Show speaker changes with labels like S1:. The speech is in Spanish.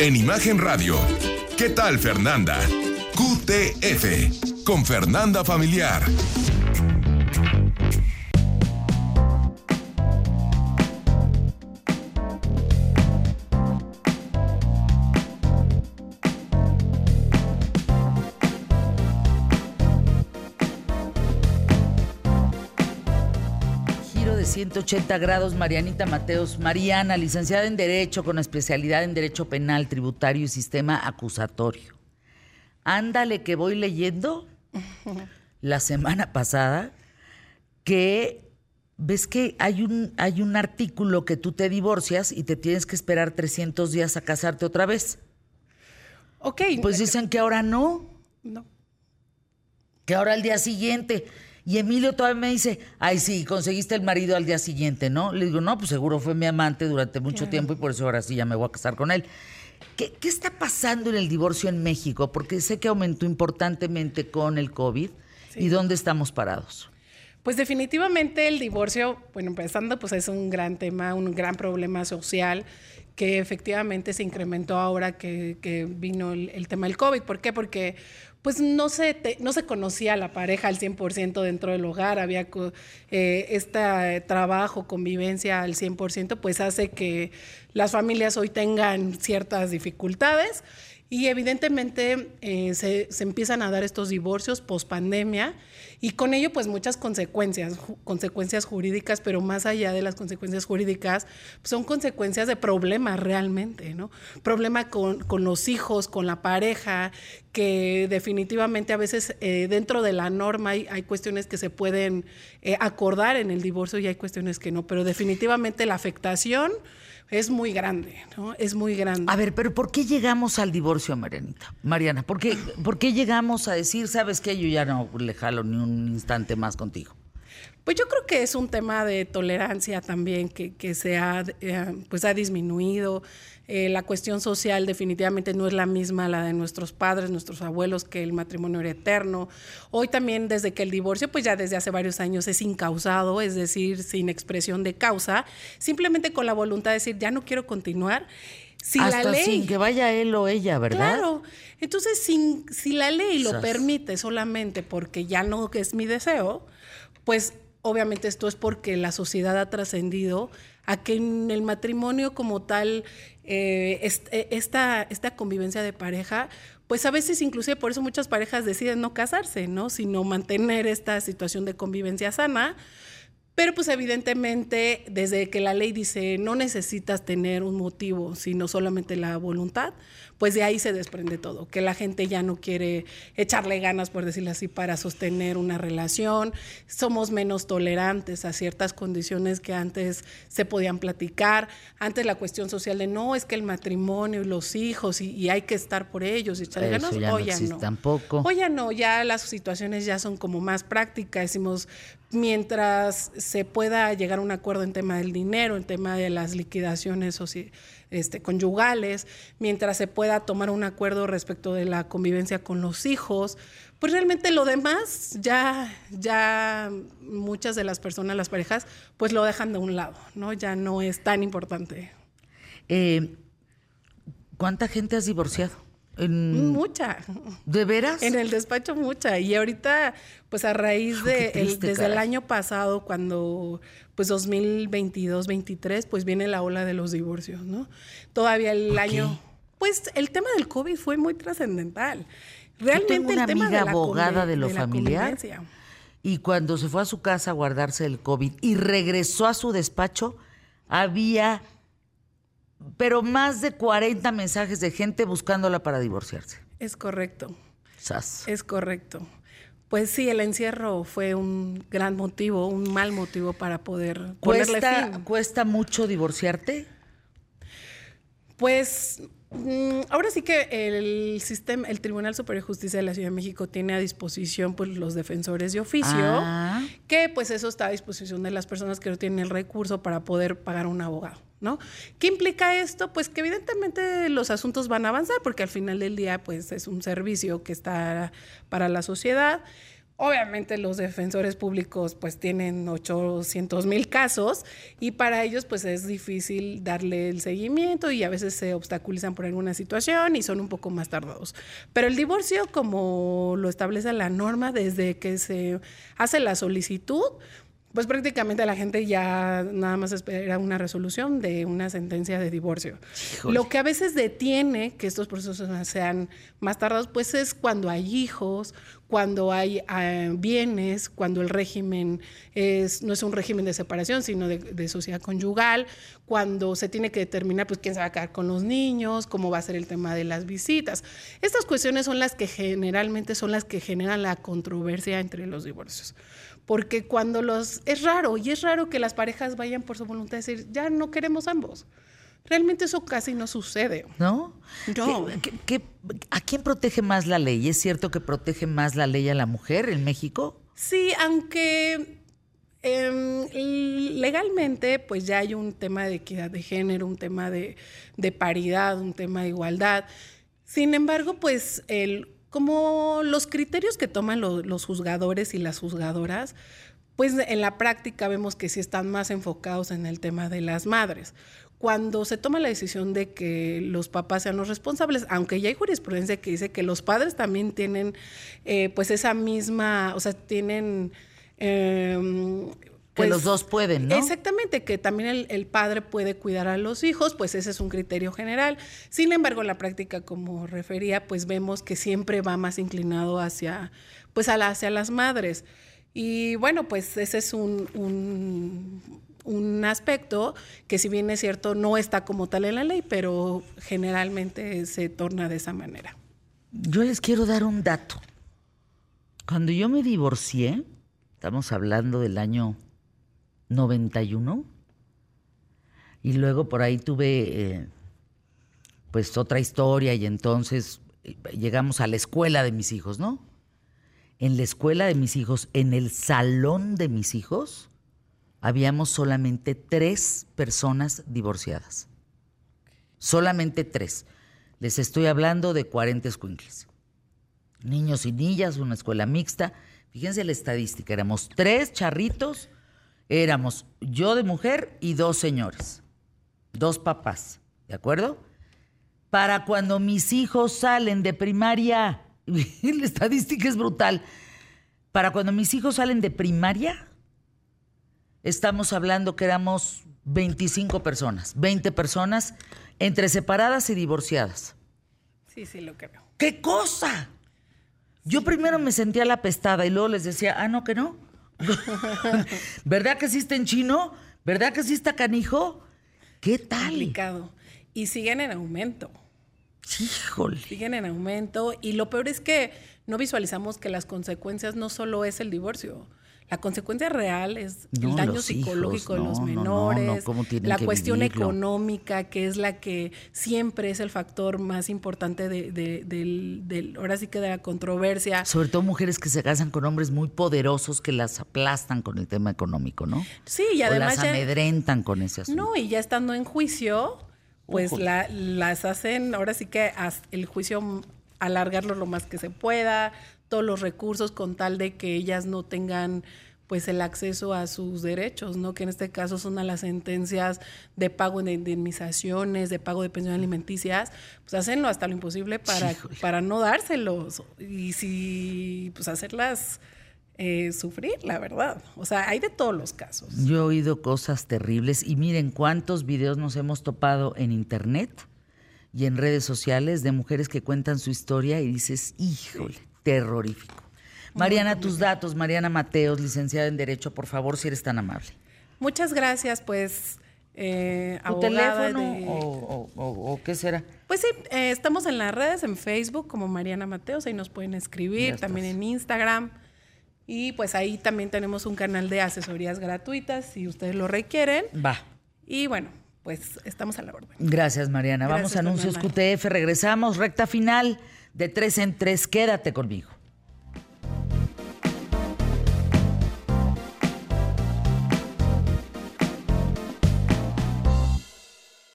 S1: En Imagen Radio, ¿qué tal Fernanda? QTF, con Fernanda Familiar.
S2: 180 grados, Marianita Mateos. Mariana, licenciada en Derecho con especialidad en Derecho Penal, Tributario y Sistema Acusatorio. Ándale que voy leyendo la semana pasada que ves que hay un, hay un artículo que tú te divorcias y te tienes que esperar 300 días a casarte otra vez.
S3: Ok.
S2: Pues dicen que ahora no,
S3: No.
S2: que ahora al día siguiente. Y Emilio todavía me dice, ay, sí, conseguiste el marido al día siguiente, ¿no? Le digo, no, pues seguro fue mi amante durante mucho tiempo y por eso ahora sí ya me voy a casar con él. ¿Qué, qué está pasando en el divorcio en México? Porque sé que aumentó importantemente con el COVID. ¿Y dónde estamos parados?
S3: Pues definitivamente el divorcio, bueno, empezando, pues es un gran tema, un gran problema social que efectivamente se incrementó ahora que, que vino el, el, tema del COVID. ¿Por qué? Porque pues no se, te, no se conocía la pareja al 100% dentro del hogar, había eh, este trabajo, convivencia al 100%, pues hace que las familias hoy tengan ciertas dificultades y evidentemente eh, se, se, empiezan a dar estos divorcios post pandemia y con ello pues muchas consecuencias, consecuencias jurídicas, pero más allá de las consecuencias jurídicas, pues, son consecuencias de problemas realmente, ¿no? Problema con, con, los hijos, con la pareja, que definitivamente a veces eh, dentro de la norma hay, hay cuestiones que se pueden eh, acordar en el divorcio y hay cuestiones que no, pero definitivamente la afectación es muy grande, ¿no? Es muy grande.
S2: A ver, pero ¿por qué llegamos al divorcio, Marianita? Mariana, ¿por qué, ¿por qué llegamos a decir, sabes qué, yo ya no le jalo ni un instante más contigo?
S3: Pues yo creo que es un tema de tolerancia también que, que se ha, eh, pues ha disminuido. Eh, la cuestión social definitivamente no es la misma la de nuestros padres, nuestros abuelos, que el matrimonio era eterno. Hoy también desde que el divorcio, pues ya desde hace varios años es incausado, es decir, sin expresión de causa, simplemente con la voluntad de decir, ya no quiero continuar.
S2: Si Hasta la ley, sin que vaya él o ella, ¿verdad?
S3: Claro. Entonces, sin, si la ley lo permite solamente porque ya no es mi deseo, pues obviamente esto es porque la sociedad ha trascendido a que en el matrimonio como tal, eh, esta, esta convivencia de pareja, pues a veces inclusive por eso muchas parejas deciden no casarse, ¿no? Sino mantener esta situación de convivencia sana. Pero pues evidentemente desde que la ley dice no necesitas tener un motivo, sino solamente la voluntad, pues de ahí se desprende todo, que la gente ya no quiere echarle ganas, por decirlo así, para sostener una relación, somos menos tolerantes a ciertas condiciones que antes se podían platicar, antes la cuestión social de no, es que el matrimonio y los hijos y, y hay que estar por ellos y echarle ganas,
S2: ya
S3: hoy
S2: no
S3: ya no.
S2: tampoco.
S3: Hoy ya no, ya las situaciones ya son como más prácticas, decimos, mientras se pueda llegar a un acuerdo en tema del dinero, en tema de las liquidaciones este, conyugales, mientras se pueda tomar un acuerdo respecto de la convivencia con los hijos, pues realmente lo demás ya, ya muchas de las personas, las parejas, pues lo dejan de un lado, ¿no? Ya no es tan importante.
S2: Eh, ¿Cuánta gente has divorciado? En...
S3: Mucha.
S2: ¿De veras?
S3: En el despacho mucha. Y ahorita, pues a raíz de, triste, el, desde caray. el año pasado, cuando, pues 2022, 23, pues viene la ola de los divorcios, ¿no? Todavía el año, pues el tema del COVID fue muy trascendental. Realmente
S2: Yo tengo una
S3: el tema
S2: amiga
S3: de la
S2: abogada de lo
S3: de
S2: familiar y cuando se fue a su casa a guardarse el COVID y regresó a su despacho, había pero más de 40 mensajes de gente buscándola para divorciarse.
S3: Es correcto.
S2: Sas.
S3: Es correcto. Pues sí, el encierro fue un gran motivo, un mal motivo para poder ponerle
S2: ¿Cuesta,
S3: fin.
S2: ¿Cuesta mucho divorciarte?
S3: Pues mm, ahora sí que el sistema, el Tribunal Superior de Justicia de la Ciudad de México tiene a disposición pues los defensores de oficio,
S2: Ah.
S3: que pues eso está a disposición de las personas que no tienen el recurso para poder pagar un abogado, ¿no? ¿Qué implica esto? Pues que evidentemente los asuntos van a avanzar porque al final del día pues es un servicio que está para la sociedad. Obviamente los defensores públicos pues tienen 800 mil casos y para ellos pues es difícil darle el seguimiento y a veces se obstaculizan por alguna situación y son un poco más tardados. Pero el divorcio como lo establece la norma desde que se hace la solicitud, pues prácticamente la gente ya nada más espera una resolución de una sentencia de divorcio. Lo que a veces detiene que estos procesos sean más tardados, pues es cuando hay hijos, cuando hay eh, bienes, cuando el régimen es, no es un régimen de separación, sino de, sociedad conyugal, cuando se tiene que determinar pues, quién se va a quedar con los niños, cómo va a ser el tema de las visitas. Estas cuestiones son las que generalmente son las que generan la controversia entre los divorcios porque cuando los... Es raro, y es raro que las parejas vayan por su voluntad a decir, ya no queremos ambos. Realmente eso casi no sucede.
S2: ¿No? No. a quién protege más la ley? ¿Es cierto que protege más la ley a la mujer en México?
S3: Sí, aunque em, legalmente pues ya hay un tema de equidad de género, un tema de, de paridad, un tema de igualdad. Sin embargo, pues el como los criterios que toman los juzgadores y las juzgadoras, pues en la práctica vemos que sí están más enfocados en el tema de las madres. Cuando se toma la decisión de que los papás sean los responsables, aunque ya hay jurisprudencia que dice que los padres también tienen eh, pues esa misma, o sea, tienen eh,
S2: que los pues, dos pueden, ¿no?
S3: Exactamente, que también el, padre puede cuidar a los hijos, pues ese es un criterio general. Sin embargo, la práctica, como refería, pues vemos que siempre va más inclinado hacia, pues hacia las madres. Y bueno, pues ese es un, un, un aspecto que si bien es cierto no está como tal en la ley, pero generalmente se torna de esa manera.
S2: Yo les quiero dar un dato. Cuando yo me divorcié, estamos hablando del año 91. Y luego por ahí tuve eh, pues otra historia y entonces eh, llegamos a la escuela de mis hijos, ¿no? En la escuela de mis hijos, en el salón de mis hijos, habíamos solamente tres personas divorciadas. Solamente tres. Les estoy hablando de 40 escuincles. Niños y niñas, una escuela mixta. Fíjense la estadística, éramos tres charritos éramos yo de mujer y dos señores, dos papás, ¿de acuerdo? Para cuando mis hijos salen de primaria, la estadística es brutal, para cuando mis hijos salen de primaria, estamos hablando que éramos 25 personas, 20 personas entre separadas y divorciadas.
S3: Sí, sí, lo creo.
S2: ¿Qué cosa? Yo primero me sentía la pestada y luego les decía, ah, no, que no. ¿Verdad que sí está en chino? ¿Verdad que sí está canijo? ¿Qué tal?
S3: Complicado. Y siguen en aumento.
S2: Híjole.
S3: Siguen en aumento. Y lo peor es que no visualizamos que las consecuencias no solo es el divorcio. La consecuencia real es el daño psicológico de los menores, la cuestión económica, que es la que siempre es el factor más importante de, del, ahora sí que de la controversia.
S2: Sobre todo mujeres que se casan con hombres muy poderosos que las aplastan con el tema económico, ¿no?
S3: Sí, y además.
S2: las amedrentan con ese asunto.
S3: No, y ya estando en juicio, pues las hacen, ahora sí que el juicio alargarlo lo más que se pueda, todos los recursos con tal de que ellas no tengan pues el acceso a sus derechos, ¿no? Que en este caso son a las sentencias de pago de indemnizaciones, de pago de pensiones alimenticias, pues hacenlo hasta lo imposible para, para no dárselos y si pues hacerlas eh, sufrir, la verdad. O sea, hay de todos los casos.
S2: Yo he oído cosas terribles y miren cuántos videos nos hemos topado en internet y en redes sociales de mujeres que cuentan su historia y dices, híjole, terrorífico. Mariana, tus datos, Mariana Mateos, licenciada en Derecho, por favor, si eres tan amable.
S3: Muchas gracias, pues.
S2: Eh, ¿Tu teléfono o, qué será?
S3: Pues sí, eh, estamos en las redes, en Facebook como Mariana Mateos, ahí nos pueden escribir, también en Instagram. Y pues ahí también tenemos un canal de asesorías gratuitas si ustedes lo requieren.
S2: Va.
S3: Y bueno, pues estamos a la orden.
S2: Gracias, Mariana. Vamos a anuncios QTF, regresamos, recta final de tres en tres. Quédate conmigo.